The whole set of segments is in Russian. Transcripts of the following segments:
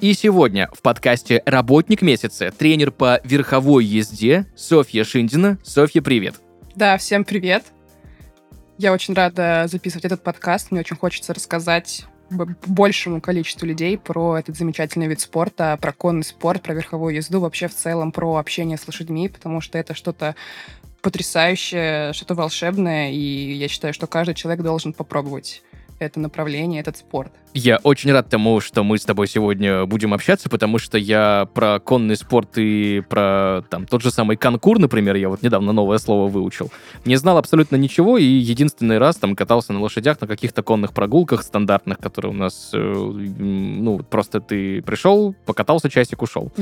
и сегодня в подкасте «Работник месяца» тренер по верховой езде Софья Шиндина. Софья, привет! Да, всем привет. Я очень рада записывать этот подкаст. Мне очень хочется рассказать большему количеству людей про этот замечательный вид спорта, про конный спорт, про верховую езду, вообще в целом про общение с лошадьми, потому что это что-то потрясающее, что-то волшебное, и я считаю, что каждый человек должен попробовать это направление, этот спорт. Я очень рад тому, что мы с тобой сегодня будем общаться, потому что я про конный спорт и про там тот же самый конкур, например, я вот недавно новое слово выучил, не знал абсолютно ничего, и единственный раз там катался на лошадях на каких-то конных прогулках стандартных, которые у нас, э, ну, просто ты пришел, покатался часик, ушел.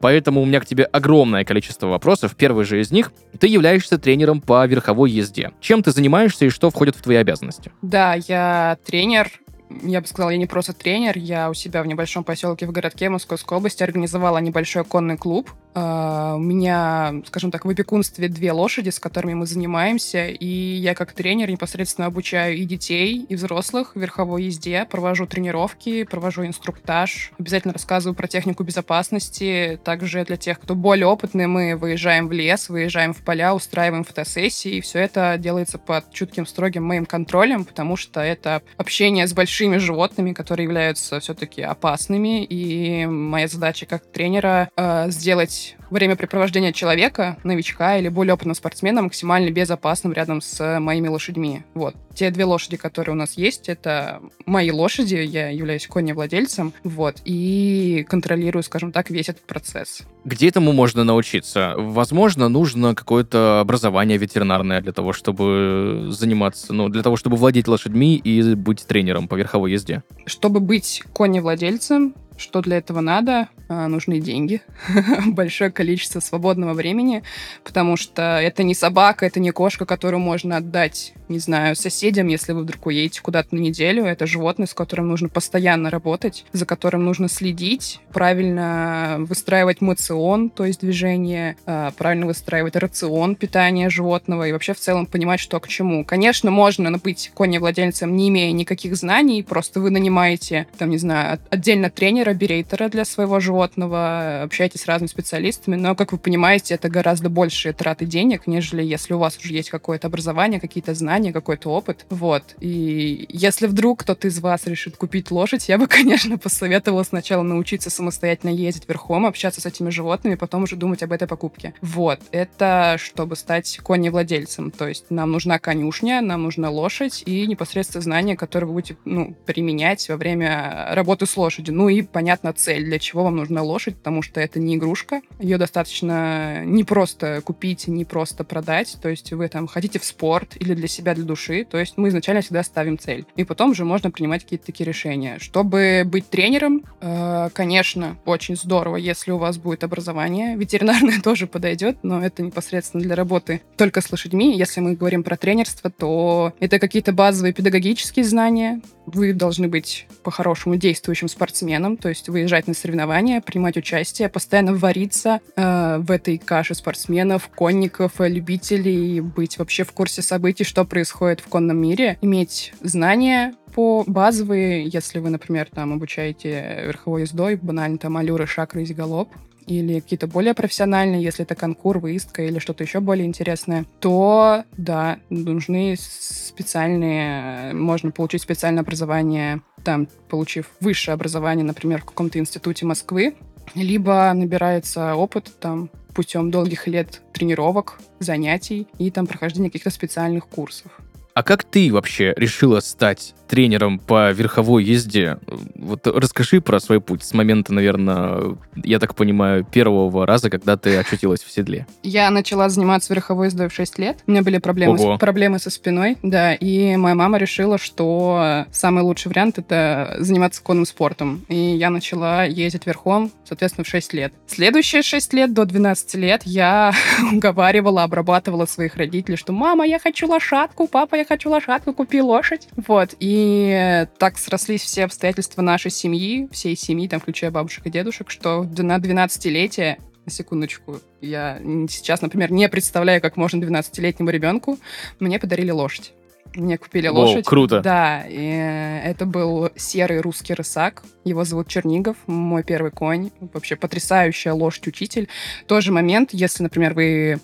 Поэтому у меня к тебе огромное количество вопросов. Первый же из них. Ты являешься тренером по верховой езде. Чем ты занимаешься и что входит в твои обязанности? Да, я тренер. Я бы сказала, я не просто тренер, я у себя в небольшом поселке в городке Московской области организовала небольшой конный клуб. А, У меня, скажем так, в опекунстве две лошади, с которыми мы занимаемся, и я как тренер непосредственно обучаю и детей, и взрослых верховой езде, провожу тренировки, провожу инструктаж, обязательно рассказываю про технику безопасности. Также для тех, кто более опытный, мы выезжаем в лес, выезжаем в поля, устраиваем фотосессии, и все это делается под чутким, строгим моим контролем, потому что это общение с большими животными, которые являются все-таки опасными, и моя задача как тренера э, сделать времяпрепровождение человека, новичка или более опытного спортсмена максимально безопасным рядом с моими лошадьми. Вот. Те две лошади, которые у нас есть, это мои лошади, я являюсь коневладельцем, вот, и контролирую, скажем так, весь этот процесс. Где этому можно научиться? Возможно, нужно какое-то образование ветеринарное для того, чтобы заниматься, ну, для того, чтобы владеть лошадьми и быть тренером по верховой езде. Чтобы быть коневладельцем, что для этого надо? А, Нужны деньги, большое количество свободного времени, потому что это не собака, это не кошка, которую можно отдать, не знаю, соседям, если вы вдруг уедете куда-то на неделю. Это животное, с которым нужно постоянно работать, за которым нужно следить, правильно выстраивать мацион, то есть движение, а, правильно выстраивать рацион питания животного и вообще в целом понимать, что к чему. Конечно, можно быть коневладельцем, не имея никаких знаний, просто вы нанимаете, там, не знаю, от- отдельно тренера, берейтера для своего животного, общаетесь с разными специалистами, но, как вы понимаете, это гораздо большие траты денег, нежели если у вас уже есть какое-то образование, какие-то знания, какой-то опыт. Вот. И если вдруг кто-то из вас решит купить лошадь, я бы, конечно, посоветовала сначала научиться самостоятельно ездить верхом, общаться с этими животными, потом уже думать об этой покупке. Вот. Это чтобы стать коневладельцем. То есть нам нужна конюшня, нам нужна лошадь и непосредственно знания, которые вы будете ну, применять во время работы с лошадью. Ну и, понятно, цель, для чего вам нужна лошадь, потому что это не игрушка. Ее достаточно не просто купить, не просто продать. То есть вы там хотите в спорт или для себя, для души. То есть мы изначально всегда ставим цель. И потом уже можно принимать какие-то такие решения. Чтобы быть тренером, э, конечно, очень здорово, если у вас будет образование. Ветеринарное тоже подойдет, но это непосредственно для работы только с лошадьми. Если мы говорим про тренерство, то это какие-то базовые педагогические знания. Вы должны быть по-хорошему действующим спортсменом, то есть выезжать на соревнования, принимать участие, постоянно вариться э, в этой каше спортсменов, конников, э, любителей, быть вообще в курсе событий, что происходит в конном мире, иметь знания по базовые, если вы, например, там обучаете верховой ездой, банально там аллюры, шакры, галоп, или какие-то более профессиональные, если это конкур, выездка или что-то еще более интересное, то, да, нужны специальные, можно получить специальное образование, там, получив высшее образование, например, в каком-то институте Москвы, либо набирается опыт там путем долгих лет тренировок, занятий и там прохождения каких-то специальных курсов. А как ты вообще решила стать тренером по верховой езде? Вот расскажи про свой путь с момента, наверное, я так понимаю, первого раза, когда ты очутилась в седле. Я начала заниматься верховой ездой в 6 лет. У меня были проблемы, Ого. с, проблемы со спиной, да, и моя мама решила, что самый лучший вариант — это заниматься конным спортом. И я начала ездить верхом, соответственно, в 6 лет. Следующие 6 лет, до 12 лет, я уговаривала, обрабатывала своих родителей, что «мама, я хочу лошадку, папа, я хочу лошадку, купи лошадь». Вот, и так срослись все обстоятельства нашей семьи, всей семьи, там, включая бабушек и дедушек, что на 12-летие на секундочку. Я сейчас, например, не представляю, как можно 12-летнему ребенку. Мне подарили лошадь. Мне купили Воу, лошадь. круто. Да, и это был серый русский рысак. Его зовут Чернигов, мой первый конь. Вообще потрясающая лошадь-учитель. Тоже момент, если, например, вы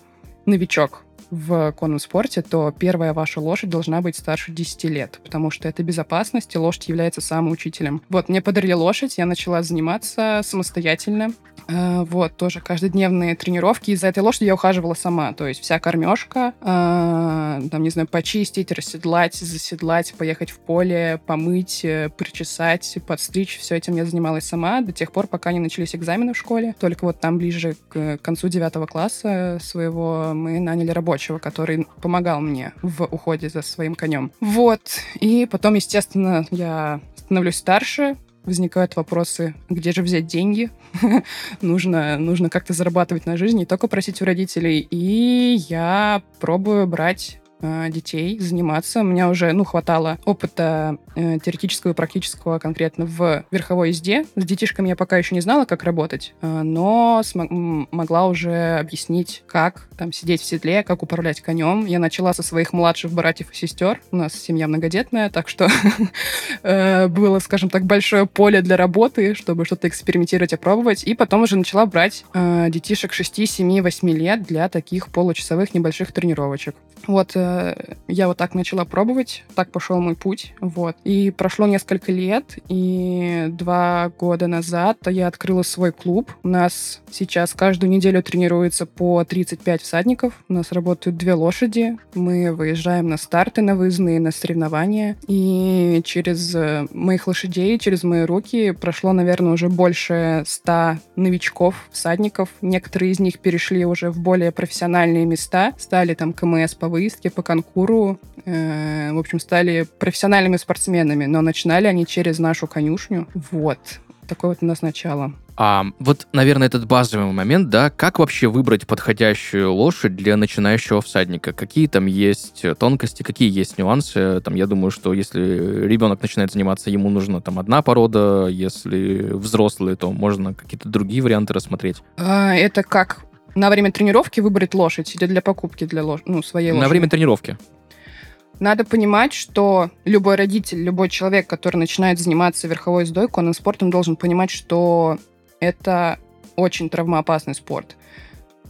новичок в конном спорте, то первая ваша лошадь должна быть старше 10 лет, потому что это безопасность, и лошадь является самым учителем. Вот, мне подарили лошадь, я начала заниматься самостоятельно. Э, Вот, тоже каждодневные тренировки. И за этой лошадью я ухаживала сама. То есть вся кормежка, э, там, не знаю, почистить, расседлать, заседлать, поехать в поле, помыть, э, причесать, подстричь. Все этим я занималась сама до тех пор, пока не начались экзамены в школе. Только вот там ближе к концу девятого класса своего мы наняли рабочего, который помогал мне в уходе за своим конем. Вот. И потом, естественно, я становлюсь старше, возникают вопросы, где же взять деньги? нужно, нужно как-то зарабатывать на жизнь, не только просить у родителей. И я пробую брать э, детей, заниматься. У меня уже, ну, хватало опыта э, теоретического и практического конкретно в верховой езде. С детишками я пока еще не знала, как работать, э, но могла уже объяснить, как там сидеть в седле, как управлять конем. Я начала со своих младших братьев и сестер. У нас семья многодетная, так что э, было, скажем так, большое поле для работы, чтобы что-то экспериментировать и пробовать. И потом уже начала брать э, детишек 6, 7, 8 лет для таких получасовых небольших тренировочек. Вот, э, я вот так начала пробовать, так пошел мой путь, вот. И прошло несколько лет, и два года назад я открыла свой клуб. У нас сейчас каждую неделю тренируется по 35 всадников, у нас работают две лошади, мы выезжаем на старты, на выездные, на соревнования, и через э, моих лошадей, через мои руки прошло, наверное, уже больше 100 новичков, всадников. Некоторые из них перешли уже в более профессиональные места, стали там КМС по выездке, по конкуру, э, в общем, стали профессиональными спортсменами, но начинали они через нашу конюшню. Вот. Такое вот у нас начало. А вот, наверное, этот базовый момент, да, как вообще выбрать подходящую лошадь для начинающего всадника? Какие там есть тонкости, какие есть нюансы? Там, я думаю, что если ребенок начинает заниматься, ему нужна там одна порода, если взрослый, то можно какие-то другие варианты рассмотреть. А, это как на время тренировки выбрать лошадь или для покупки для лош... ну, своей лошади? На время тренировки. Надо понимать, что любой родитель, любой человек, который начинает заниматься верховой ездой, конным спортом, должен понимать, что это очень травмоопасный спорт.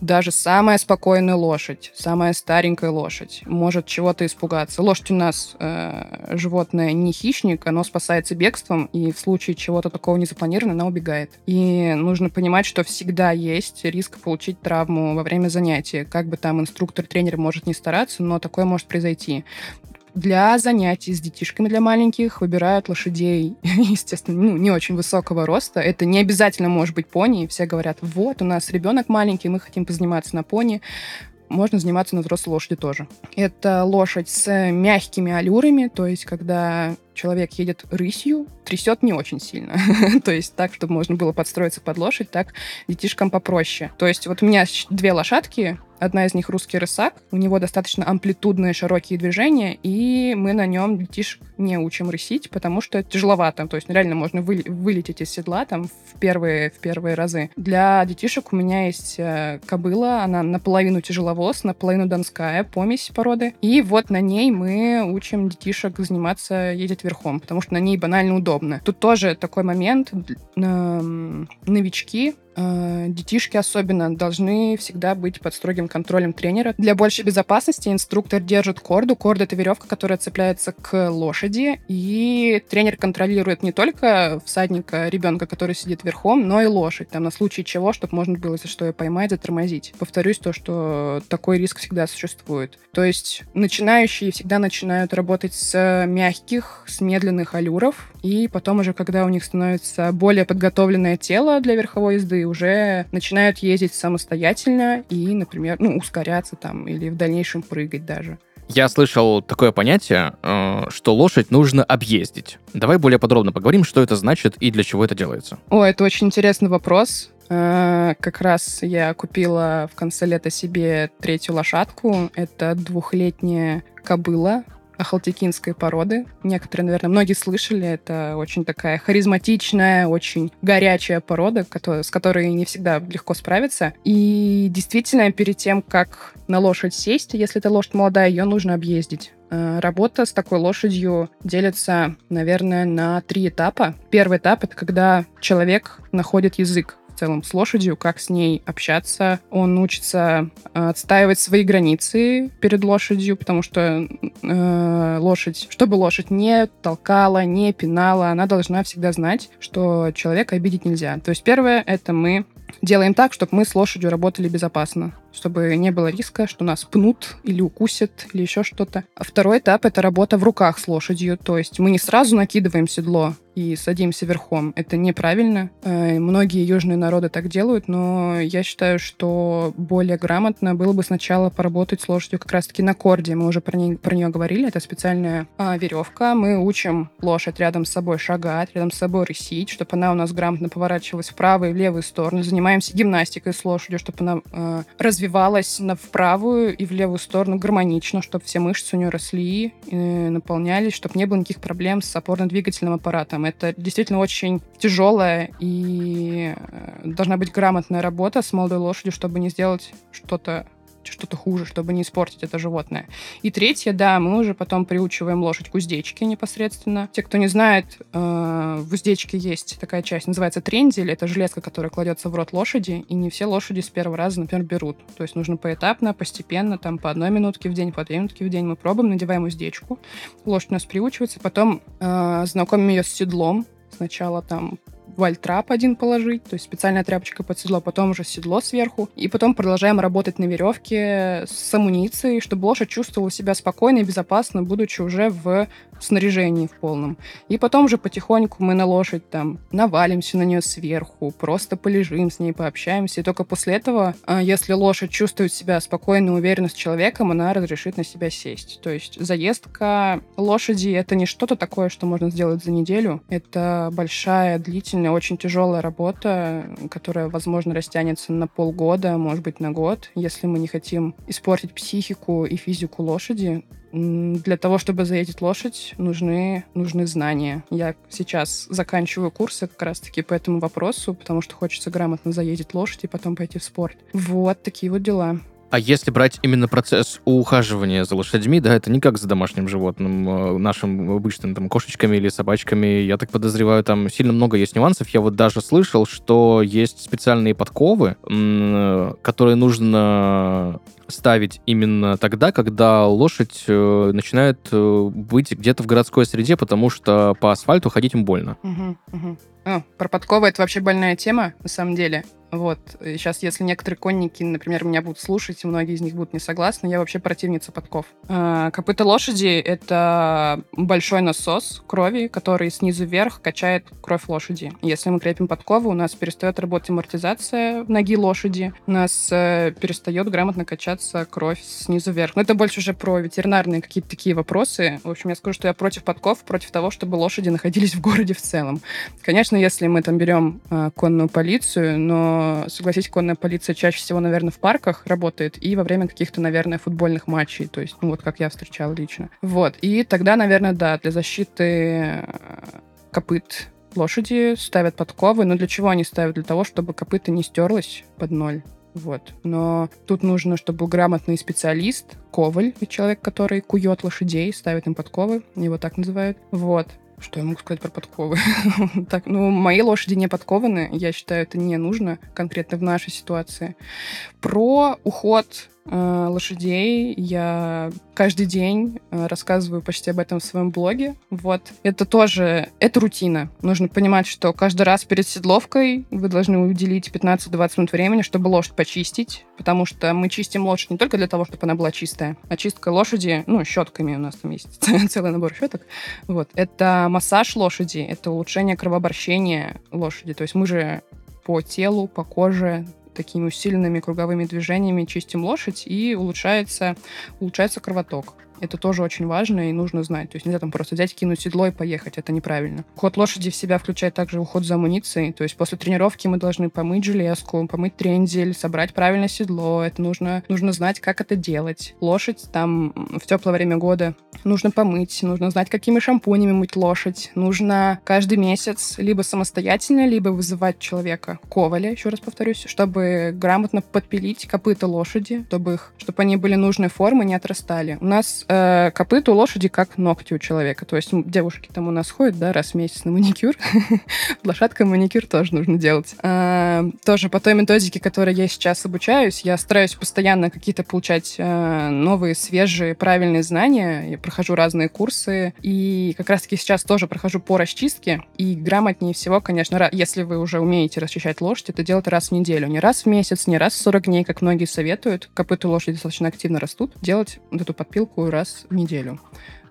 Даже самая спокойная лошадь, самая старенькая лошадь может чего-то испугаться. Лошадь у нас э, животное не хищник, оно спасается бегством, и в случае чего-то такого незапланированного она убегает. И нужно понимать, что всегда есть риск получить травму во время занятия. Как бы там инструктор-тренер может не стараться, но такое может произойти. Для занятий с детишками для маленьких выбирают лошадей, естественно, ну, не очень высокого роста. Это не обязательно может быть пони. Все говорят, вот, у нас ребенок маленький, мы хотим позаниматься на пони. Можно заниматься на взрослой лошади тоже. Это лошадь с мягкими аллюрами, то есть когда человек едет рысью, трясет не очень сильно. то есть так, чтобы можно было подстроиться под лошадь, так детишкам попроще. То есть вот у меня две лошадки, одна из них русский рысак, у него достаточно амплитудные широкие движения, и мы на нем детишек не учим рысить, потому что это тяжеловато. То есть реально можно выли- вылететь из седла там в первые, в первые разы. Для детишек у меня есть э, кобыла, она наполовину тяжеловоз, наполовину донская, помесь породы. И вот на ней мы учим детишек заниматься ездить верхом, потому что на ней банально удобно. Тут тоже такой момент, новички детишки особенно должны всегда быть под строгим контролем тренера. Для большей безопасности инструктор держит корду. Корда — это веревка, которая цепляется к лошади, и тренер контролирует не только всадника, ребенка, который сидит верхом, но и лошадь, там, на случай чего, чтобы можно было, за что ее поймать, затормозить. Повторюсь, то, что такой риск всегда существует. То есть начинающие всегда начинают работать с мягких, с медленных аллюров, и потом уже, когда у них становится более подготовленное тело для верховой езды, уже начинают ездить самостоятельно и, например, ну, ускоряться там или в дальнейшем прыгать даже. Я слышал такое понятие, э, что лошадь нужно объездить. Давай более подробно поговорим, что это значит и для чего это делается. О, это очень интересный вопрос. Э, Как раз я купила в конце лета себе третью лошадку. Это двухлетняя кобыла ахалтекинской породы. Некоторые, наверное, многие слышали. Это очень такая харизматичная, очень горячая порода, с которой не всегда легко справиться. И действительно, перед тем, как на лошадь сесть, если это лошадь молодая, ее нужно объездить. Э, Работа с такой лошадью делится, наверное, на три этапа. Первый этап — это когда человек находит язык целом с лошадью, как с ней общаться. Он учится э, отстаивать свои границы перед лошадью, потому что э, лошадь, чтобы лошадь не толкала, не пинала, она должна всегда знать, что человека обидеть нельзя. То есть первое — это мы делаем так, чтобы мы с лошадью работали безопасно, чтобы не было риска, что нас пнут или укусят, или еще что-то. Второй этап — это работа в руках с лошадью, то есть мы не сразу накидываем седло и садимся верхом. Это неправильно. Э, Многие южные народы так делают, но я считаю, что более грамотно было бы сначала поработать с лошадью как раз-таки на корде. Мы уже про, ней- про нее говорили. Это специальная а, веревка. Мы учим лошадь рядом с собой шагать, рядом с собой рысить, чтобы она у нас грамотно поворачивалась в правую и в левую сторону. Занимаемся гимнастикой с лошадью, чтобы она э, развивалась на, в правую и в левую сторону гармонично, чтобы все мышцы у нее росли, э, наполнялись, чтобы не было никаких проблем с опорно-двигательным аппаратом. Это действительно очень тяжелая и э, должна быть грамотная работа с молодой лошадью, чтобы не сделать что-то что-то хуже, чтобы не испортить это животное. И третье, да, мы уже потом приучиваем лошадь к уздечке непосредственно. Те, кто не знает, э, в уздечке есть такая часть, называется трендель. Это железка, которая кладется в рот лошади, и не все лошади с первого раза, например, берут. То есть нужно поэтапно, постепенно, там по одной минутке в день, по две минутки в день мы пробуем, надеваем уздечку. Лошадь у нас приучивается, потом э, знакомим ее с седлом. Сначала там вальтрап один положить, то есть специальная тряпочка под седло, потом уже седло сверху, и потом продолжаем работать на веревке с амуницией, чтобы лошадь чувствовала себя спокойно и безопасно, будучи уже в снаряжении в полном. И потом уже потихоньку мы на лошадь там навалимся на нее сверху, просто полежим с ней, пообщаемся, и только после этого, а, если лошадь чувствует себя спокойно и уверенно с человеком, она разрешит на себя сесть. То есть заездка лошади — это не что-то такое, что можно сделать за неделю, это большая, длительная, очень тяжелая работа, которая, возможно, растянется на полгода, может быть, на год, если мы не хотим испортить психику и физику лошади. Для того, чтобы заездить лошадь, нужны, нужны знания. Я сейчас заканчиваю курсы как раз-таки по этому вопросу, потому что хочется грамотно заездить лошадь и потом пойти в спорт. Вот такие вот дела. А если брать именно процесс ухаживания за лошадьми, да, это не как за домашним животным, э, нашим обычным, там, кошечками или собачками, я так подозреваю, там сильно много есть нюансов. Я вот даже слышал, что есть специальные подковы, м, которые нужно ставить именно тогда, когда лошадь э, начинает э, быть где-то в городской среде, потому что по асфальту ходить им больно. Мгм, мгм. А, про подковы это вообще больная тема, на самом деле. Вот. Сейчас, если некоторые конники, например, меня будут слушать, и многие из них будут не согласны, я вообще противница подков. А, Копыта лошади — это большой насос крови, который снизу вверх качает кровь лошади. Если мы крепим подковы, у нас перестает работать амортизация ноги лошади, у нас э, перестает грамотно качаться кровь снизу вверх. Но это больше уже про ветеринарные какие-то такие вопросы. В общем, я скажу, что я против подков, против того, чтобы лошади находились в городе в целом. Конечно, если мы там берем э, конную полицию, но согласитесь, конная полиция чаще всего, наверное, в парках работает и во время каких-то, наверное, футбольных матчей, то есть, ну вот как я встречала лично. Вот, и тогда, наверное, да, для защиты э, копыт лошади ставят подковы, но для чего они ставят? Для того, чтобы копыта не стерлась под ноль. Вот. Но тут нужно, чтобы был грамотный специалист, коваль, человек, который кует лошадей, ставит им подковы, его так называют. Вот Что я могу сказать про подковы? так, ну, мои лошади не подкованы. Я считаю, это не нужно конкретно в нашей ситуации. Про уход лошадей. Я каждый день э, рассказываю почти об этом в своем блоге. Вот. Это тоже, это рутина. Нужно понимать, что каждый раз перед седловкой вы должны уделить 15-20 минут времени, чтобы лошадь почистить, потому что мы чистим лошадь не только для того, чтобы она была чистая, а чистка лошади, ну, щетками у нас там есть целый набор щеток. Вот. Это массаж лошади, это улучшение кровообращения лошади. То есть мы же по телу, по коже такими усиленными круговыми движениями чистим лошадь, и улучшается, улучшается кровоток. Это тоже очень важно и нужно знать. То есть нельзя там просто взять, кинуть седло и поехать. Это неправильно. Уход лошади в себя включает также уход за амуницией. То есть после тренировки мы должны помыть железку, помыть трензель, собрать правильное седло. Это нужно, нужно знать, как это делать. Лошадь там в теплое время года нужно помыть, нужно знать, какими шампунями мыть лошадь. Нужно каждый месяц либо самостоятельно, либо вызывать человека, коваля, еще раз повторюсь, чтобы грамотно подпилить копыта лошади, чтобы, их, чтобы они были нужной формы, не отрастали. У нас э, копыт у лошади как ногти у человека. То есть девушки там у нас ходят, да, раз в месяц на маникюр. Лошадка маникюр тоже нужно делать. Э, тоже по той методике, которой я сейчас обучаюсь, я стараюсь постоянно какие-то получать э, новые, свежие, правильные знания. Я прохожу разные курсы. И как раз-таки сейчас тоже прохожу по расчистке. И грамотнее всего, конечно, если вы уже умеете расчищать лошадь, это делать раз в неделю. Не раз в месяц, не раз в 40 дней, как многие советуют. Копыта лошади достаточно активно растут. Делать вот эту подпилку раз в неделю.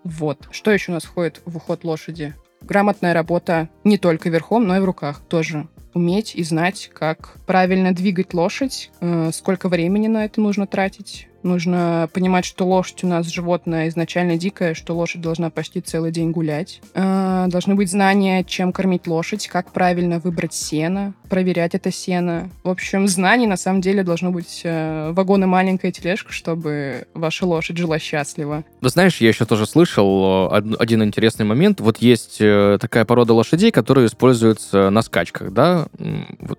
Вот. Что еще у нас входит в уход лошади? Грамотная работа не только верхом, но и в руках тоже. Уметь и знать, как правильно двигать лошадь, э, сколько времени на это нужно тратить, Нужно понимать, что лошадь у нас животное изначально дикое, что лошадь должна почти целый день гулять. Э, должны быть знания, чем кормить лошадь, как правильно выбрать сено, проверять это сено. В общем, знаний на самом деле должно быть э, вагон и маленькая тележка, чтобы ваша лошадь жила счастливо. Вы знаешь, я еще тоже слышал э, один интересный момент. Вот есть такая порода лошадей, которые используются на скачках, да,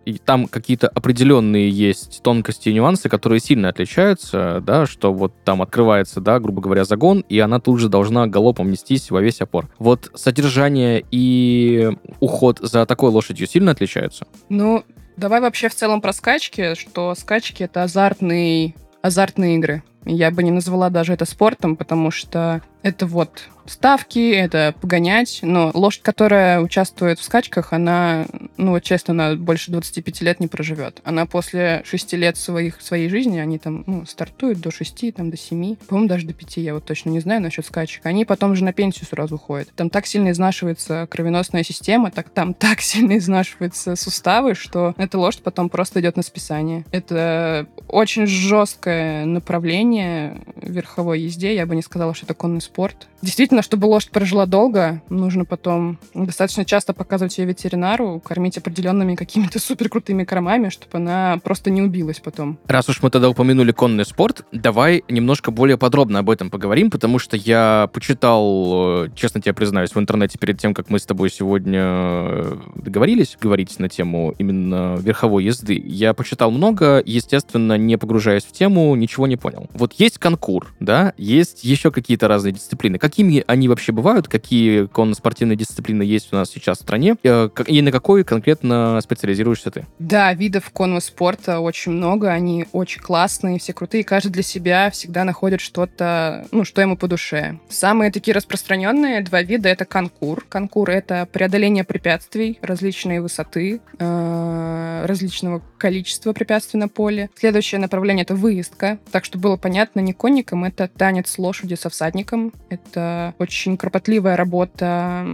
и там какие-то определенные есть тонкости и нюансы, которые сильно отличаются, да, да, что вот там открывается, да, грубо говоря, загон, и она тут же должна галопом нестись во весь опор. Вот содержание и уход за такой лошадью сильно отличаются? Ну, давай вообще в целом про скачки, что скачки — это азартные, азартные игры. Я бы не назвала даже это спортом, потому что это вот ставки, это погонять. Но лошадь, которая участвует в скачках, она, ну, вот честно, она больше 25 лет не проживет. Она после 6 лет своих, своей жизни, они там, ну, стартуют до 6, там, до 7, по-моему, даже до 5, я вот точно не знаю насчет скачек. Они потом же на пенсию сразу уходят. Там так сильно изнашивается кровеносная система, так там так сильно изнашиваются суставы, что эта лошадь потом просто идет на списание. Это очень жесткое направление верховой езде. Я бы не сказала, что это конный спорт спорт. Действительно, чтобы лошадь прожила долго, нужно потом достаточно часто показывать ее ветеринару, кормить определенными какими-то суперкрутыми кормами, чтобы она просто не убилась потом. Раз уж мы тогда упомянули конный спорт, давай немножко более подробно об этом поговорим, потому что я почитал, честно тебе признаюсь, в интернете перед тем, как мы с тобой сегодня э, договорились говорить на тему именно верховой езды. Я почитал много, естественно, не погружаясь в тему, ничего не понял. Вот есть конкур, да, есть еще какие-то разные дисциплины. Какими они вообще бывают? Какие конно-спортивные дисциплины есть у нас сейчас в стране? Э, и на какой конкретно специализируешься ты? Да, видов конного спорта очень много. Они очень классные, все крутые. Каждый для себя всегда находит что-то, ну, что ему по душе. Самые такие распространенные два вида — это конкур. Конкур — это преодоление препятствий различной высоты, э, различного количества препятствий на поле. Следующее направление — это выездка. Так что было понятно, не конникам, это танец лошади со всадником. Это очень кропотливая работа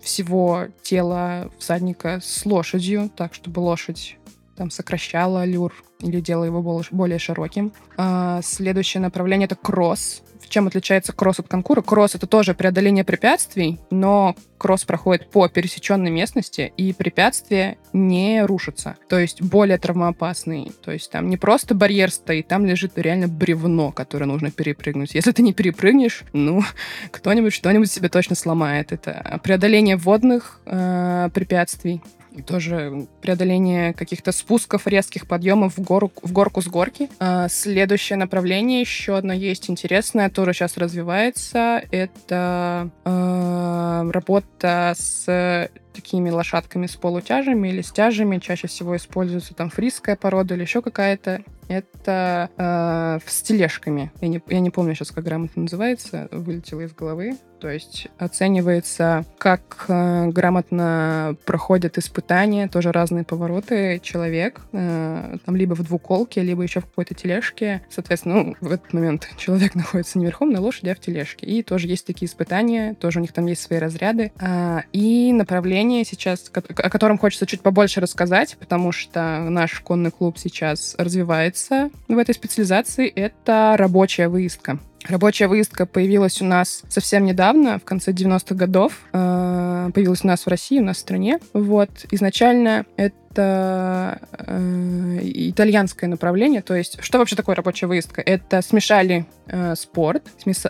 всего тела всадника с лошадью, так чтобы лошадь там сокращала люр или делала его более широким. А, следующее направление — это кросс. Чем отличается кросс от конкура? Кросс — это тоже преодоление препятствий, но кросс проходит по пересеченной местности, и препятствия не рушатся. То есть более травмоопасный. То есть там не просто барьер стоит, там лежит реально бревно, которое нужно перепрыгнуть. Если ты не перепрыгнешь, ну, кто-нибудь что-нибудь себе точно сломает. Это преодоление водных э, препятствий, тоже преодоление каких-то спусков, резких подъемов в, гору, в горку с горки. А, следующее направление, еще одно есть интересное, тоже сейчас развивается. Это э, работа с такими лошадками с полутяжами или с тяжами. Чаще всего используется там фрисская порода или еще какая-то. Это э, с тележками. Я не, я не помню сейчас, как грамотно называется, вылетело из головы. То есть оценивается, как э, грамотно проходят испытания, тоже разные повороты человек, э, там либо в двуколке, либо еще в какой-то тележке. Соответственно, ну, в этот момент человек находится не верхом на лошади, а в тележке. И тоже есть такие испытания, тоже у них там есть свои разряды. А, и направление сейчас, о котором хочется чуть побольше рассказать, потому что наш конный клуб сейчас развивается в этой специализации, это рабочая выездка. Рабочая выездка появилась у нас совсем недавно, в конце 90-х годов. Э, появилась у нас в России, у нас в стране. Вот. Изначально это э, итальянское направление. То есть, что вообще такое рабочая выездка? Это смешали э, спорт,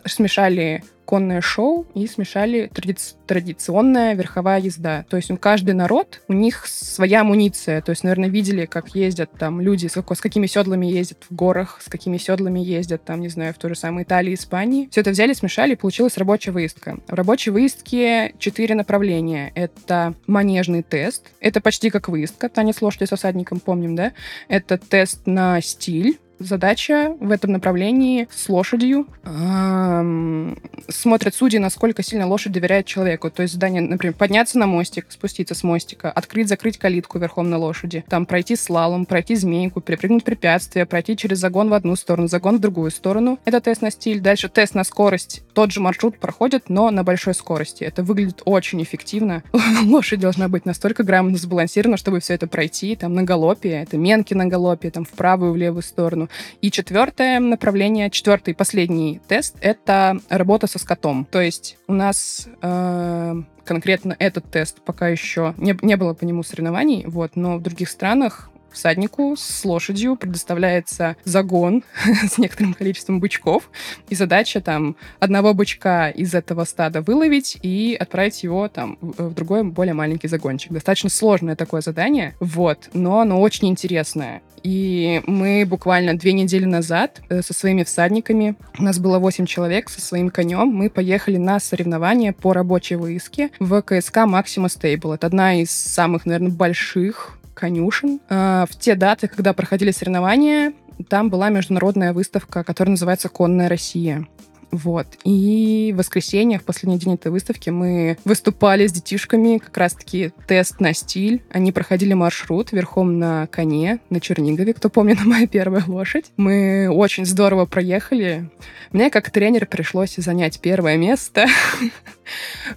смешали конное шоу и смешали тради- традиционная верховая езда. То есть у каждый народ, у них своя амуниция. То есть, наверное, видели, как ездят там люди, с, какой, с какими седлами ездят в горах, с какими седлами ездят там, не знаю, в той же самой Италии, Испании. Все это взяли, смешали, и получилась рабочая выездка. В рабочей выездке четыре направления. Это манежный тест. Это почти как выездка, танец лошади со всадником, помним, да? Это тест на стиль, задача в этом направлении с лошадью. Эм, смотрят судьи, насколько сильно лошадь доверяет человеку. То есть задание, например, подняться на мостик, спуститься с мостика, открыть-закрыть калитку верхом на лошади, там пройти слалом, пройти змейку, перепрыгнуть препятствие, пройти через загон в одну сторону, загон в другую сторону. Это тест на стиль. Дальше тест на скорость. Тот же маршрут проходит, но на большой скорости. Это выглядит очень эффективно. Лошадь должна быть настолько грамотно сбалансирована, чтобы все это пройти. Там на галопе, это менки на галопе, там в правую, в левую сторону. И четвертое направление, четвертый последний тест — это работа со скотом. То есть у нас э, конкретно этот тест пока еще не, не было по нему соревнований, вот, но в других странах всаднику с лошадью предоставляется загон с некоторым количеством бычков, и задача там одного бычка из этого стада выловить и отправить его там в другой более маленький загончик. Достаточно сложное такое задание, вот, но оно очень интересное. И мы буквально две недели назад э, со своими всадниками, у нас было 8 человек со своим конем, мы поехали на соревнования по рабочей выездке в КСК Максима Стейбл. Это одна из самых, наверное, больших конюшен. А, в те даты, когда проходили соревнования, там была международная выставка, которая называется «Конная Россия». Вот. И в воскресенье, в последний день этой выставки, мы выступали с детишками, как раз-таки тест на стиль. Они проходили маршрут верхом на коне, на Чернигове, кто помнит, моя первая лошадь. Мы очень здорово проехали. Мне, как тренер, пришлось занять первое место.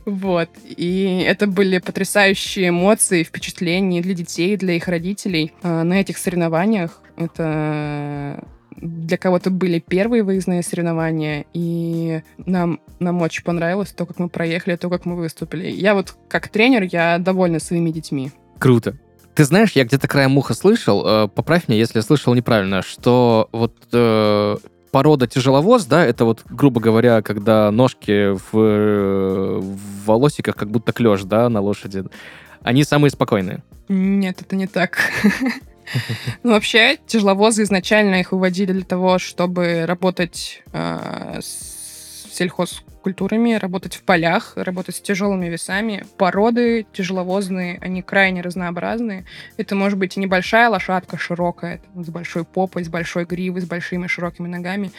Вот. И это были потрясающие эмоции, впечатления для детей, для их родителей а, на этих соревнованиях. Это для кого-то были первые выездные соревнования, и нам, нам очень понравилось то, как мы проехали, то, как мы выступили. Я вот как тренер, я довольна своими детьми. Круто. Ты знаешь, я где-то краем уха слышал, э, поправь меня, если я слышал неправильно, что вот э, порода тяжеловоз, да, это вот, грубо говоря, когда ножки в, в волосиках как будто клеш, да, на лошади, они самые спокойные. Нет, это не так. Ну, вообще, тяжеловозы изначально их выводили для того, чтобы работать э, с сельхоз культурами, работать в полях, работать с тяжелыми весами. Породы тяжеловозные, они крайне разнообразные. Это может быть и небольшая лошадка широкая, с большой попой, с большой гривой, с большими широкими ногами.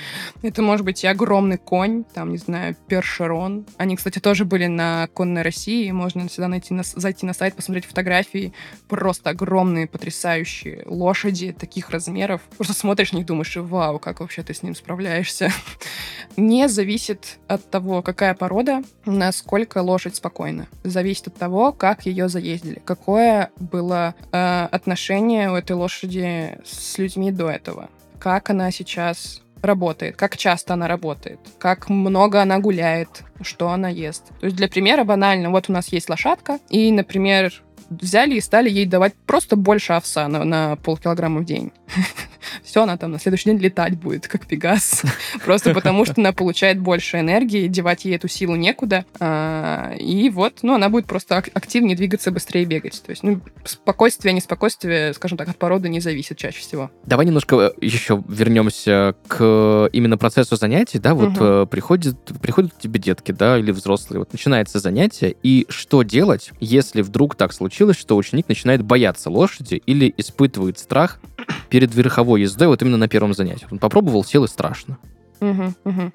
Это может быть и огромный конь, там, не знаю, першерон. Они, кстати, тоже были на конной России. Можно всегда найти на, зайти на сайт, посмотреть фотографии. Просто огромные, потрясающие лошади таких размеров. Просто смотришь на них, думаешь, вау, как вообще ты с ним справляешься. Не зависит от того, какая порода, насколько лошадь спокойна. Зависит от того, как ее заездили, какое было э, отношение у этой лошади с людьми до этого, как она сейчас работает, как часто она работает, как много она гуляет, что она ест. То есть для примера банально, вот у нас есть лошадка, и, например, взяли и стали ей давать просто больше овса на, на полкилограмма в день. все, она там на следующий день летать будет, как Пегас. Просто потому, что она получает больше энергии, девать ей эту силу некуда. А, и вот, ну, она будет просто активнее двигаться, быстрее бегать. То есть, ну, спокойствие, неспокойствие, скажем так, от породы не зависит чаще всего. Давай немножко э, еще вернемся к именно процессу занятий, да, вот угу. приходит, приходят к тебе детки, да, или взрослые, вот начинается занятие, и что делать, если вдруг так случилось, что ученик начинает бояться лошади или испытывает страх перед верховой ездой вот именно на первом занятии? Он попробовал, сел и страшно. Угу, угу.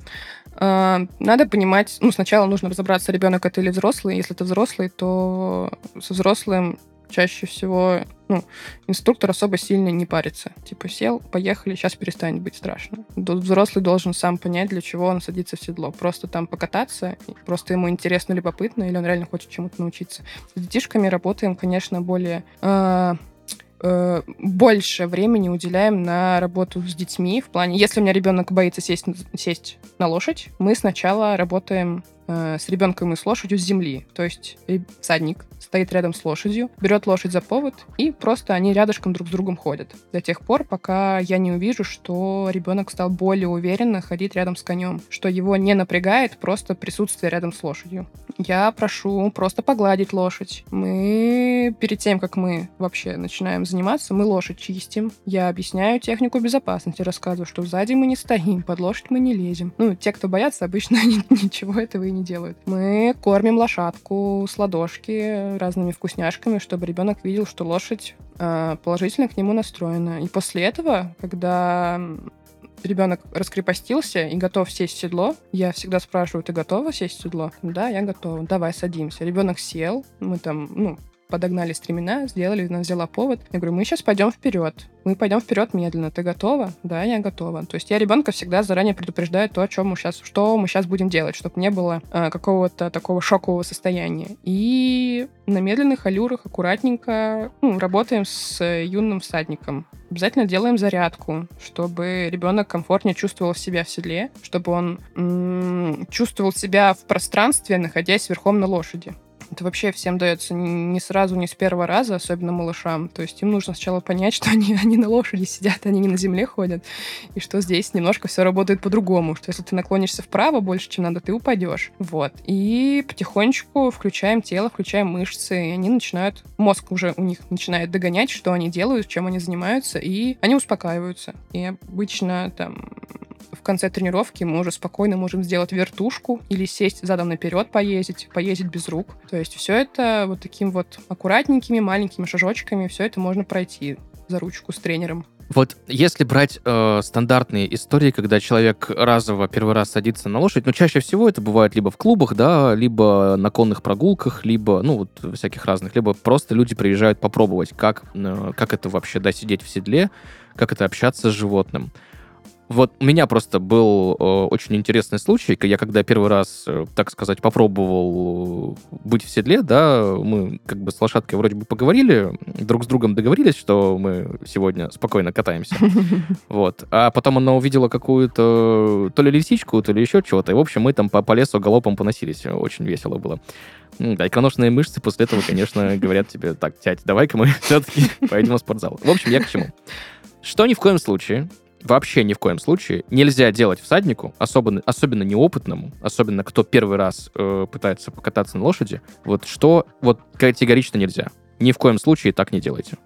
Надо понимать, ну, сначала нужно разобраться, ребенок это или взрослый. Если это взрослый, то со взрослым чаще всего ну, инструктор особо сильно не парится. Типа сел, поехали, сейчас перестанет быть страшно. Взрослый должен сам понять, для чего он садится в седло. Просто там покататься, просто ему интересно, любопытно, или он реально хочет чему-то научиться. С детишками работаем, конечно, более э, э, больше времени уделяем на работу с детьми. В плане, если у меня ребенок боится сесть, сесть на лошадь, мы сначала работаем э, с ребенком и с лошадью с земли. То есть всадник стоит рядом с лошадью, берет лошадь за повод, и просто они рядышком друг с другом ходят. До тех пор, пока я не увижу, что ребенок стал более уверенно ходить рядом с конем, что его не напрягает просто присутствие рядом с лошадью. Я прошу просто погладить лошадь. Мы перед тем, как мы вообще начинаем заниматься, мы лошадь чистим. Я объясняю технику безопасности, рассказываю, что сзади мы не стоим, под лошадь мы не лезем. Ну, те, кто боятся, обычно ничего этого и не делают. Мы кормим лошадку с ладошки разными вкусняшками, чтобы ребенок видел, что лошадь э, положительно к нему настроена. И после этого, когда ребенок раскрепостился и готов сесть в седло, я всегда спрашиваю, ты готова сесть в седло? Да, я готова. Давай, садимся. Ребенок сел, мы там, ну, подогнали стремена, сделали, она взяла повод. Я говорю, мы сейчас пойдем вперед. Мы пойдем вперед медленно. Ты готова? Да, я готова. То есть я ребенка всегда заранее предупреждаю то, о чем мы сейчас, что мы сейчас будем делать, чтобы не было э, какого-то такого шокового состояния. И на медленных аллюрах аккуратненько ну, работаем с юным всадником. Обязательно делаем зарядку, чтобы ребенок комфортнее чувствовал себя в седле, чтобы он м- чувствовал себя в пространстве, находясь верхом на лошади. Это вообще всем дается не сразу, не с первого раза, особенно малышам. То есть им нужно сначала понять, что они, они на лошади сидят, они не на земле ходят, и что здесь немножко все работает по-другому, что если ты наклонишься вправо больше, чем надо, ты упадешь. Вот. И потихонечку включаем тело, включаем мышцы, и они начинают, мозг уже у них начинает догонять, что они делают, чем они занимаются, и они успокаиваются. И обычно там конце тренировки мы уже спокойно можем сделать вертушку или сесть задом наперед поездить, поездить без рук. То есть все это вот таким вот аккуратненькими маленькими шажочками, все это можно пройти за ручку с тренером. Вот если брать э, стандартные истории, когда человек разово первый раз садится на лошадь, ну, чаще всего это бывает либо в клубах, да, либо на конных прогулках, либо, ну, вот всяких разных, либо просто люди приезжают попробовать, как, э, как это вообще, да, сидеть в седле, как это общаться с животным. Вот у меня просто был э, очень интересный случай. Я когда первый раз, э, так сказать, попробовал э, быть в седле, да, мы как бы с лошадкой вроде бы поговорили, друг с другом договорились, что мы сегодня спокойно катаемся. Вот. А потом она увидела какую-то то ли лисичку, то ли еще чего-то. И, в общем, мы там по, по лесу галопом поносились. Очень весело было. Да, икроножные мышцы после этого, конечно, говорят тебе, так, тять, давай-ка мы все-таки пойдем в спортзал. В общем, я к чему? Что ни в коем случае вообще ни в коем случае нельзя делать всаднику, особенно, особенно неопытному, особенно кто первый раз э, пытается покататься на лошади, вот что вот категорично нельзя. Ни в коем случае так не делайте.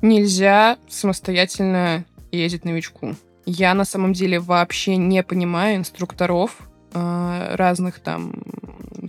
Нельзя самостоятельно ездить новичку. Я на самом деле вообще не понимаю инструкторов, разных там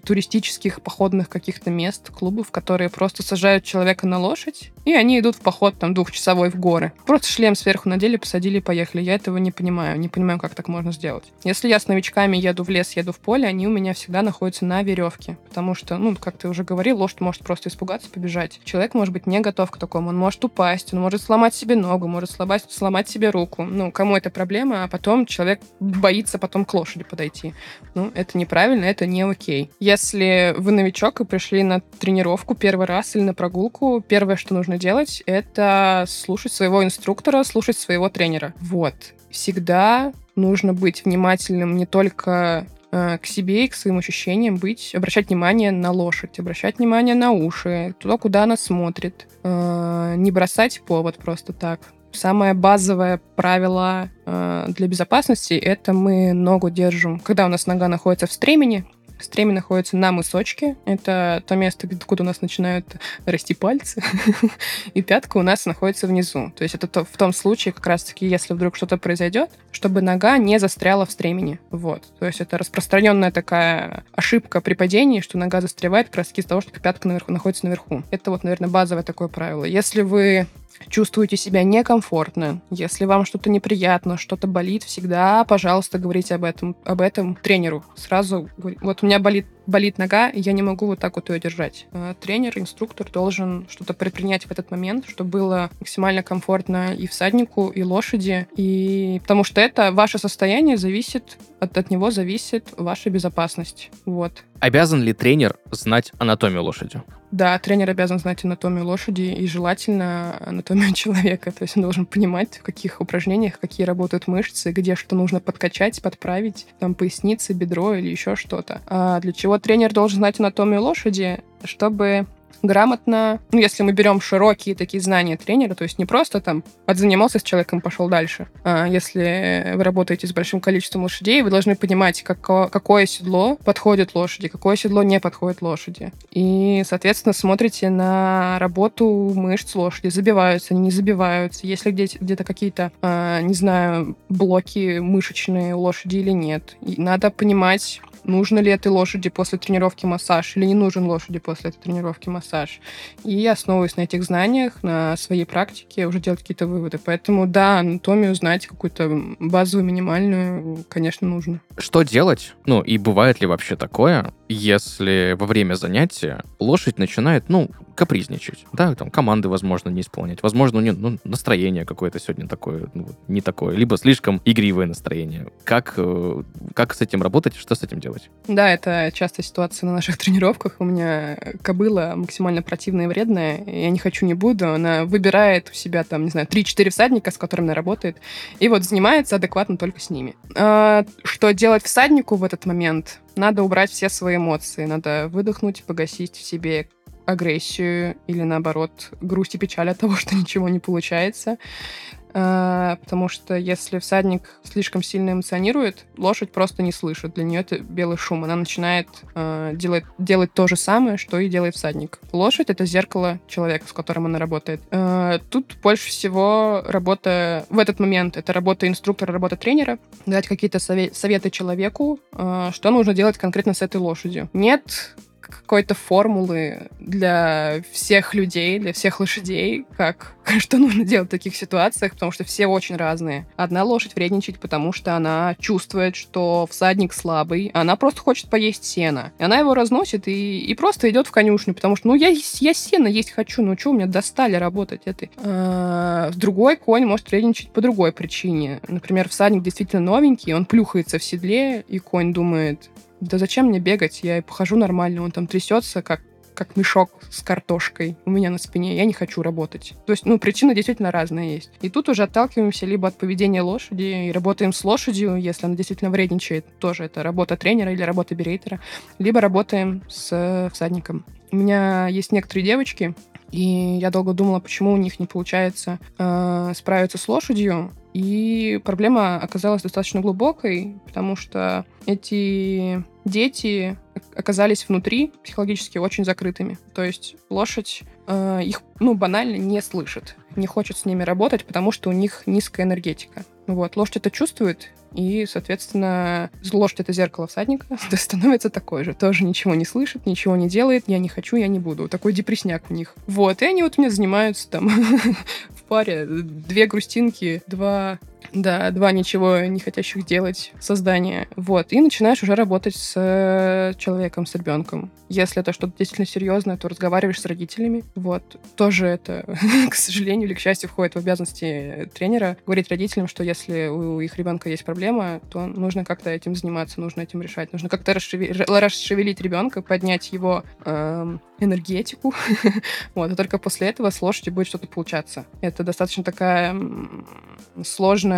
туристических походных каких-то мест, клубов, которые просто сажают человека на лошадь, и они идут в поход там двухчасовой в горы. Просто шлем сверху надели, посадили, поехали. Я этого не понимаю. Не понимаю, как так можно сделать. Если я с новичками еду в лес, еду в поле, они у меня всегда находятся на веревке. Потому что, ну, как ты уже говорил, лошадь может просто испугаться, побежать. Человек может быть не готов к такому. Он может упасть, он может сломать себе ногу, может сломать, сломать себе руку. Ну, кому это проблема, а потом человек боится потом к лошади подойти. Ну, это неправильно, это не окей. Если вы новичок и пришли на тренировку первый раз или на прогулку, первое, что нужно делать, это слушать своего инструктора, слушать своего тренера. Вот. Всегда нужно быть внимательным не только э, к себе и к своим ощущениям быть, обращать внимание на лошадь, обращать внимание на уши, туда, куда она смотрит, э, не бросать повод просто так самое базовое правило э, для безопасности — это мы ногу держим. Когда у нас нога находится в стремени, Стремя находится на мысочке. Это то место, откуда у нас начинают расти пальцы. И пятка у нас находится внизу. То есть это то, в том случае, как раз-таки, если вдруг что-то произойдет, чтобы нога не застряла в стремени. Вот. То есть это распространенная такая ошибка при падении, что нога застревает как раз-таки из-за того, что пятка наверху, находится наверху. Это вот, наверное, базовое такое правило. Если вы чувствуете себя некомфортно, если вам что-то неприятно, что-то болит, всегда, пожалуйста, говорите об этом, об этом тренеру. Сразу, вот у меня болит болит нога, я не могу вот так вот ее держать. А тренер, инструктор должен что-то предпринять в этот момент, чтобы было максимально комфортно и всаднику, и лошади, и потому что это ваше состояние зависит, от, от него зависит ваша безопасность. Вот. Обязан ли тренер знать анатомию лошади? Да, тренер обязан знать анатомию лошади и желательно анатомию человека. То есть он должен понимать, в каких упражнениях какие работают мышцы, где что нужно подкачать, подправить, там поясница, бедро или еще что-то. А для чего тренер должен знать анатомию лошади, чтобы грамотно, ну, если мы берем широкие такие знания тренера, то есть не просто там отзанимался с человеком, пошел дальше. А если вы работаете с большим количеством лошадей, вы должны понимать, како, какое седло подходит лошади, какое седло не подходит лошади. И, соответственно, смотрите на работу мышц лошади, забиваются не забиваются, есть ли где- где-то какие-то, э, не знаю, блоки мышечные у лошади или нет. И надо понимать, нужно ли этой лошади после тренировки массаж или не нужен лошади после этой тренировки массаж. И основываясь на этих знаниях, на своей практике, уже делать какие-то выводы. Поэтому, да, анатомию знать какую-то базовую, минимальную, конечно, нужно. Что делать? Ну, и бывает ли вообще такое, если во время занятия лошадь начинает, ну, капризничать, да, там команды, возможно, не исполнять, возможно, у нее ну, настроение какое-то сегодня такое, ну, не такое, либо слишком игривое настроение. Как, э, как с этим работать, что с этим делать? Да, это частая ситуация на наших тренировках. У меня кобыла максимально противная и вредная, я не хочу, не буду, она выбирает у себя там, не знаю, 3-4 всадника, с которыми она работает, и вот занимается адекватно только с ними. А, что делать всаднику в этот момент? Надо убрать все свои эмоции, надо выдохнуть, погасить в себе агрессию или, наоборот, грусть и печаль от того, что ничего не получается. А, потому что если всадник слишком сильно эмоционирует, лошадь просто не слышит. Для нее это белый шум. Она начинает э, делать, делать то же самое, что и делает всадник. Лошадь — это зеркало человека, с которым она работает. Э, тут больше всего работа в этот момент — это работа инструктора, работа тренера, дать какие-то советы человеку, что нужно делать конкретно с этой лошадью. Нет какой-то формулы для всех людей, для всех лошадей, как что нужно делать в таких ситуациях, потому что все очень разные. Одна лошадь вредничает, потому что она чувствует, что всадник слабый, она просто хочет поесть сено. И она его разносит и, и просто идет в конюшню, потому что, ну, я, я сено есть хочу, ну, что, у меня достали работать этой. А, другой конь может вредничать по другой причине. Например, всадник действительно новенький, он плюхается в седле, и конь думает, да зачем мне бегать, я и похожу нормально, он там трясется, как как мешок с картошкой у меня на спине, я не хочу работать. То есть, ну, причины действительно разные есть. И тут уже отталкиваемся либо от поведения лошади и работаем с лошадью, если она действительно вредничает, тоже это работа тренера или работа берейтера, либо работаем с всадником. У меня есть некоторые девочки, и я долго думала, почему у них не получается э, справиться с лошадью. И проблема оказалась достаточно глубокой, потому что эти дети оказались внутри психологически очень закрытыми. То есть лошадь э, их, ну, банально не слышит, не хочет с ними работать, потому что у них низкая энергетика. Вот, лошадь это чувствует, и, соответственно, лошадь — это зеркало всадника, становится такой же. Тоже ничего не слышит, ничего не делает, я не хочу, я не буду. Такой депресняк у них. Вот, и они вот у меня занимаются там в паре. Две грустинки, два да, два ничего не хотящих делать создания. Вот. И начинаешь уже работать с э, человеком, с ребенком. Если это что-то действительно серьезное, то разговариваешь с родителями. Вот. Тоже это, к сожалению или к счастью, входит в обязанности тренера говорить родителям, что если у их ребенка есть проблема, то нужно как-то этим заниматься, нужно этим решать. Нужно как-то расшевелить, расшевелить ребенка, поднять его эм, энергетику. вот. И только после этого с лошадью будет что-то получаться. Это достаточно такая сложная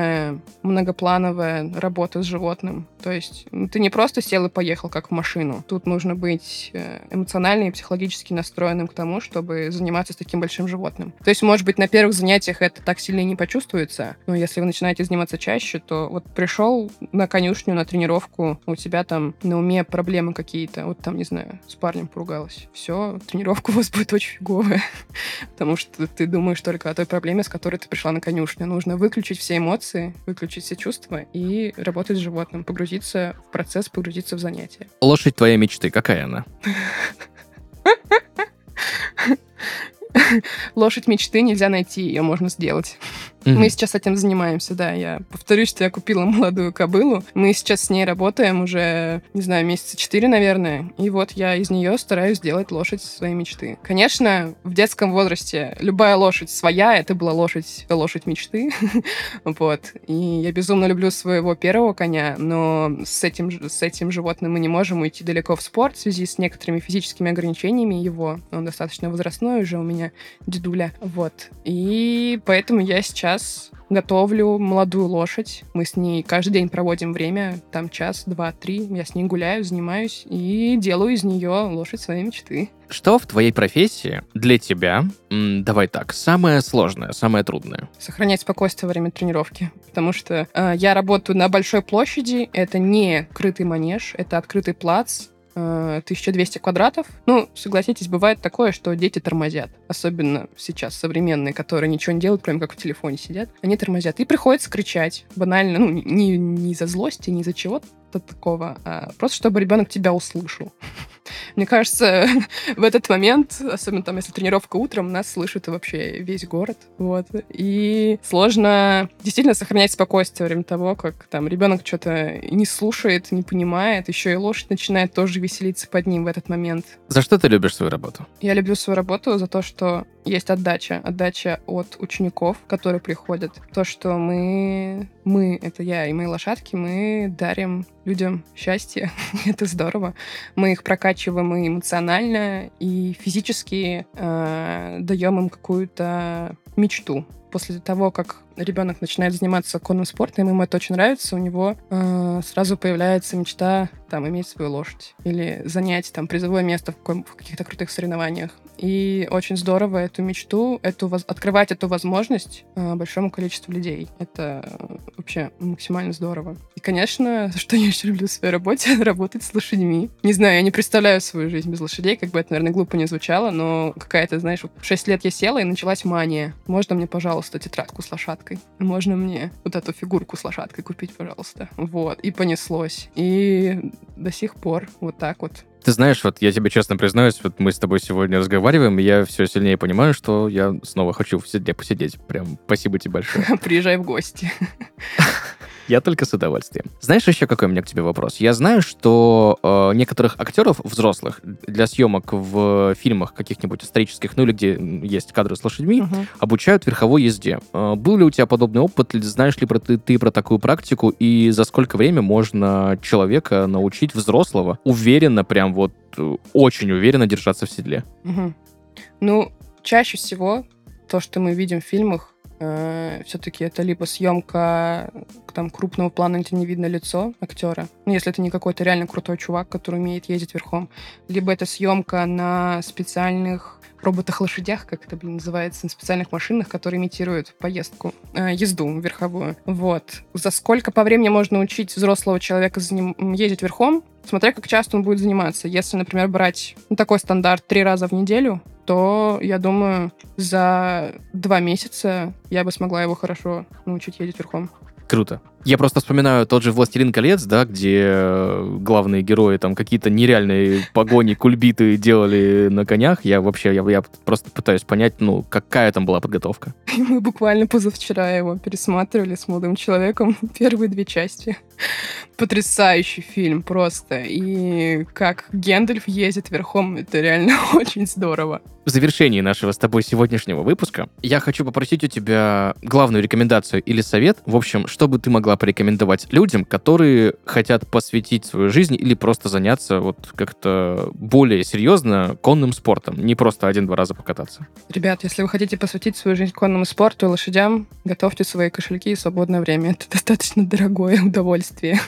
многоплановая работа с животным. То есть ты не просто сел и поехал, как в машину. Тут нужно быть э, эмоционально и психологически настроенным к тому, чтобы заниматься с таким большим животным. То есть, может быть, на первых занятиях это так сильно не почувствуется, но если вы начинаете заниматься чаще, то вот пришел на конюшню, на тренировку, у тебя там на уме проблемы какие-то, вот там, не знаю, с парнем поругалась. Все, тренировка у вас будет очень фиговая, потому что ты думаешь только о той проблеме, с которой ты пришла на конюшню. Нужно выключить все эмоции, выключить все чувства и работать с животным, погрузиться в процесс, погрузиться в занятие. Лошадь твоей мечты, какая она? Лошадь мечты нельзя найти, ее можно сделать. Мгм. Мы сейчас этим занимаемся, да. Я повторюсь, что я купила молодую кобылу. Мы сейчас с ней работаем уже, не знаю, месяца четыре, наверное. И вот я из нее стараюсь сделать лошадь своей мечты. Конечно, в детском возрасте любая лошадь своя, это была лошадь, лошадь мечты. Вот. И я безумно люблю своего первого коня, но с этим, с этим животным мы не можем уйти далеко в спорт в связи с некоторыми физическими ограничениями его. Он достаточно возрастной уже у меня, дедуля. Вот. И поэтому я сейчас готовлю молодую лошадь. Мы с ней каждый день проводим время, там час, два, три. Я с ней гуляю, занимаюсь и делаю из нее лошадь своей мечты. Что в твоей профессии для тебя, давай так, самое сложное, самое трудное? Сохранять спокойствие во время тренировки. Потому что э, я работаю на большой площади. Это не крытый манеж, это открытый плац. Э, 1200 квадратов. Ну, согласитесь, бывает такое, что дети тормозят. Особенно сейчас современные, которые ничего не делают, кроме как в телефоне сидят. Они тормозят. И приходится кричать. Банально. Ну, не, не из-за злости, не из-за чего-то такого, а просто чтобы ребенок тебя услышал. Мне кажется, в этот момент, особенно там, если тренировка утром, нас слышит вообще весь город. Вот. И сложно действительно сохранять спокойствие во время того, как там ребенок что-то не слушает, не понимает. Еще и лошадь начинает тоже веселиться под ним в этот момент. За что ты любишь свою работу? Я люблю свою работу за то, что есть отдача. Отдача от учеников, которые приходят. То, что мы, мы, это я и мои лошадки, мы дарим людям счастье. это здорово. Мы их прокачиваем и эмоционально, и физически э, даем им какую-то мечту. После того, как ребенок начинает заниматься конным спортом, ему это очень нравится, у него э, сразу появляется мечта там иметь свою лошадь или занять там призовое место в, в каких-то крутых соревнованиях. И очень здорово эту мечту, эту открывать эту возможность э, большому количеству людей. Это вообще максимально здорово. И, конечно, что я еще люблю в своей работе, работать с лошадьми. Не знаю, я не представляю свою жизнь без лошадей, как бы это, наверное, глупо не звучало, но какая-то, знаешь, вот в 6 лет я села, и началась мания. Можно мне, пожалуйста, тетрадку с лошадкой? Можно мне вот эту фигурку с лошадкой купить, пожалуйста? Вот. И понеслось. И до сих пор вот так вот. Ты знаешь, вот я тебе честно признаюсь, вот мы с тобой сегодня разговариваем, и я все сильнее понимаю, что я снова хочу в седле посидеть. Прям спасибо тебе большое. Приезжай в гости. Я только с удовольствием. Знаешь еще какой у меня к тебе вопрос? Я знаю, что э, некоторых актеров взрослых для съемок в фильмах каких-нибудь исторических, ну или где есть кадры с лошадьми, Мгм. обучают верховой езде. Э, Был ли у тебя подобный опыт? Знаешь ли про ты, ты про такую практику? И за сколько время можно человека научить взрослого уверенно, прям вот э, очень уверенно держаться в седле? Мгм. Ну, чаще всего то, что мы видим в фильмах, все-таки это либо съемка там крупного плана, где не видно лицо актера, ну, если это не какой-то реально крутой чувак, который умеет ездить верхом, либо это съемка на специальных роботах-лошадях, как это, блин, называется, на специальных машинах, которые имитируют поездку, э, езду верховую. Вот. За сколько по времени можно учить взрослого человека заним- ездить верхом, смотря как часто он будет заниматься. Если, например, брать ну, такой стандарт три раза в неделю, то, я думаю, за два месяца я бы смогла его хорошо научить ездить верхом. Круто. Я просто вспоминаю тот же «Властелин колец», да, где э, главные герои там какие-то нереальные погони, кульбиты делали на конях. Я вообще, я, я просто пытаюсь понять, ну, какая там была подготовка. И мы буквально позавчера его пересматривали с молодым человеком, первые две части. Потрясающий фильм просто. И как Гендальф ездит верхом, это реально очень здорово. в завершении нашего с тобой сегодняшнего выпуска я хочу попросить у тебя главную рекомендацию или совет, в общем, что бы ты могла порекомендовать людям, которые хотят посвятить свою жизнь или просто заняться вот как-то более серьезно конным спортом, не просто один-два раза покататься. Ребят, если вы хотите посвятить свою жизнь конному спорту и лошадям, готовьте свои кошельки и свободное время. Это достаточно дорогое удовольствие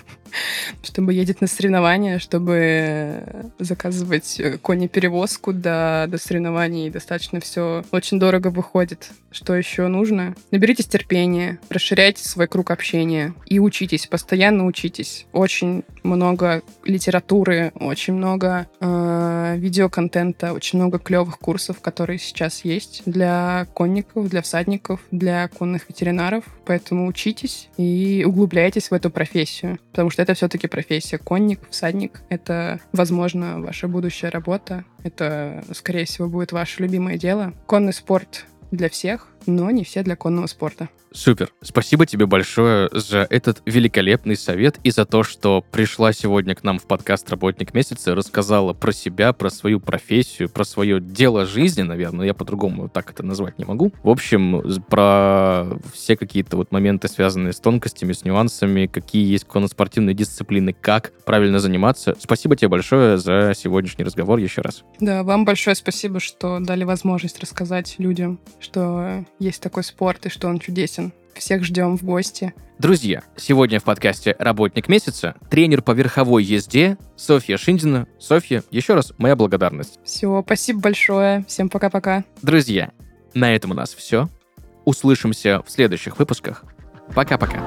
чтобы ездить на соревнования, чтобы заказывать э, кони-перевозку до, до соревнований. Достаточно все очень дорого выходит. Что еще нужно? Наберитесь терпения, расширяйте свой круг общения и учитесь, постоянно учитесь. Очень много литературы, очень много э, видеоконтента, очень много клевых курсов, которые сейчас есть для конников, для всадников, для конных ветеринаров. Поэтому учитесь и углубляйтесь в эту профессию, потому что это все-таки профессия. Конник, всадник — это, возможно, ваша будущая работа. Это, скорее всего, будет ваше любимое дело. Конный спорт для всех, но не все для конного спорта. Супер. Спасибо тебе большое за этот великолепный совет и за то, что пришла сегодня к нам в подкаст «Работник месяца» рассказала про себя, про свою профессию, про свое дело жизни, наверное. Я по-другому так это назвать не могу. В общем, про все какие-то вот моменты, связанные с тонкостями, с нюансами, какие есть конноспортивные дисциплины, как правильно заниматься. Спасибо тебе большое за сегодняшний разговор еще раз. Да, вам большое спасибо, что дали возможность рассказать людям, что есть такой спорт и что он чудесен. Всех ждем в гости. Друзья, сегодня в подкасте «Работник месяца» тренер по верховой езде Софья Шиндина. Софья, еще раз моя благодарность. Все, спасибо большое. Всем пока-пока. Друзья, на этом у нас все. Услышимся в следующих выпусках. Пока-пока.